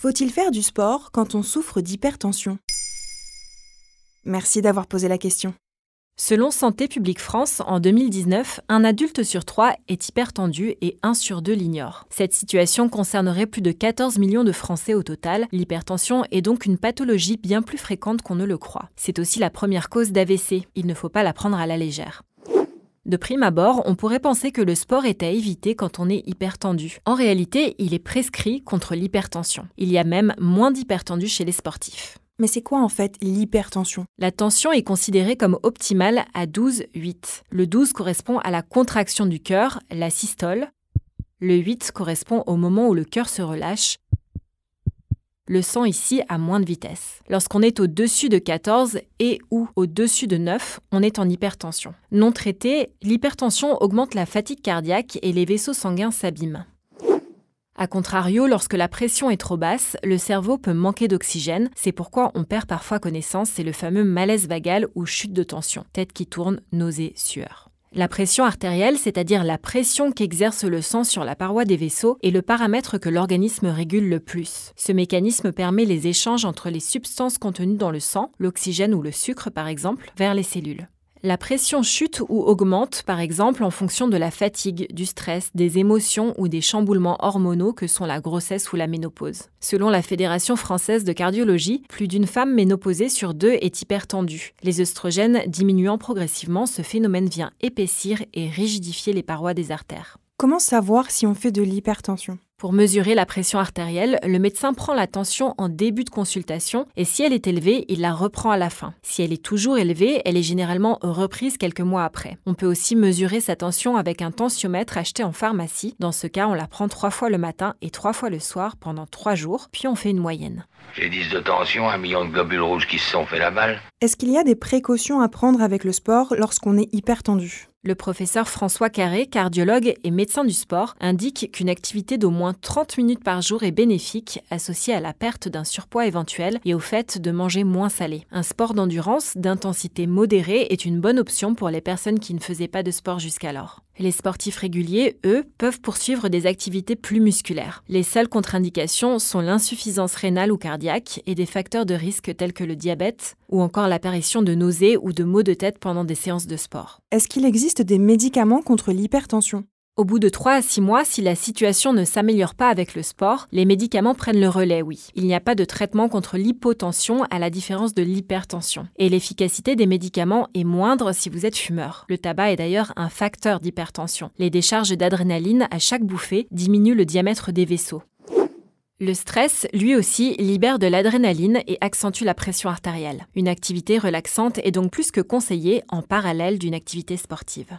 Faut-il faire du sport quand on souffre d'hypertension? Merci d'avoir posé la question. Selon Santé publique France, en 2019, un adulte sur trois est hypertendu et un sur deux l'ignore. Cette situation concernerait plus de 14 millions de Français au total. L'hypertension est donc une pathologie bien plus fréquente qu'on ne le croit. C'est aussi la première cause d'AVC. Il ne faut pas la prendre à la légère. De prime abord, on pourrait penser que le sport est à éviter quand on est hypertendu. En réalité, il est prescrit contre l'hypertension. Il y a même moins d'hypertendus chez les sportifs. Mais c'est quoi en fait l'hypertension? La tension est considérée comme optimale à 12,8. Le 12 correspond à la contraction du cœur, la systole. Le 8 correspond au moment où le cœur se relâche, le sang ici a moins de vitesse. Lorsqu'on est au-dessus de 14 et ou au-dessus de 9, on est en hypertension. Non traitée, l'hypertension augmente la fatigue cardiaque et les vaisseaux sanguins s'abîment. A contrario, lorsque la pression est trop basse, le cerveau peut manquer d'oxygène, c'est pourquoi on perd parfois connaissance, c'est le fameux malaise vagal ou chute de tension, tête qui tourne, nausée, sueur. La pression artérielle, c'est-à-dire la pression qu'exerce le sang sur la paroi des vaisseaux, est le paramètre que l'organisme régule le plus. Ce mécanisme permet les échanges entre les substances contenues dans le sang, l'oxygène ou le sucre par exemple, vers les cellules. La pression chute ou augmente, par exemple, en fonction de la fatigue, du stress, des émotions ou des chamboulements hormonaux que sont la grossesse ou la ménopause. Selon la Fédération française de cardiologie, plus d'une femme ménopausée sur deux est hypertendue. Les œstrogènes diminuant progressivement, ce phénomène vient épaissir et rigidifier les parois des artères. Comment savoir si on fait de l'hypertension? Pour mesurer la pression artérielle, le médecin prend la tension en début de consultation et si elle est élevée, il la reprend à la fin. Si elle est toujours élevée, elle est généralement reprise quelques mois après. On peut aussi mesurer sa tension avec un tensiomètre acheté en pharmacie. Dans ce cas, on la prend trois fois le matin et trois fois le soir pendant trois jours, puis on fait une moyenne. J'ai 10 de tension, un million de globules rouges qui se sont fait la balle. Est-ce qu'il y a des précautions à prendre avec le sport lorsqu'on est hypertendu? Le professeur François Carré, cardiologue et médecin du sport, indique qu'une activité d'au moins 30 minutes par jour est bénéfique, associée à la perte d'un surpoids éventuel et au fait de manger moins salé. Un sport d'endurance d'intensité modérée est une bonne option pour les personnes qui ne faisaient pas de sport jusqu'alors. Les sportifs réguliers, eux, peuvent poursuivre des activités plus musculaires. Les seules contre-indications sont l'insuffisance rénale ou cardiaque et des facteurs de risque tels que le diabète ou encore l'apparition de nausées ou de maux de tête pendant des séances de sport. Est-ce qu'il existe des médicaments contre l'hypertension? Au bout de 3 à 6 mois, si la situation ne s'améliore pas avec le sport, les médicaments prennent le relais, oui. Il n'y a pas de traitement contre l'hypotension à la différence de l'hypertension. Et l'efficacité des médicaments est moindre si vous êtes fumeur. Le tabac est d'ailleurs un facteur d'hypertension. Les décharges d'adrénaline à chaque bouffée diminuent le diamètre des vaisseaux. Le stress, lui aussi, libère de l'adrénaline et accentue la pression artérielle. Une activité relaxante est donc plus que conseillée en parallèle d'une activité sportive.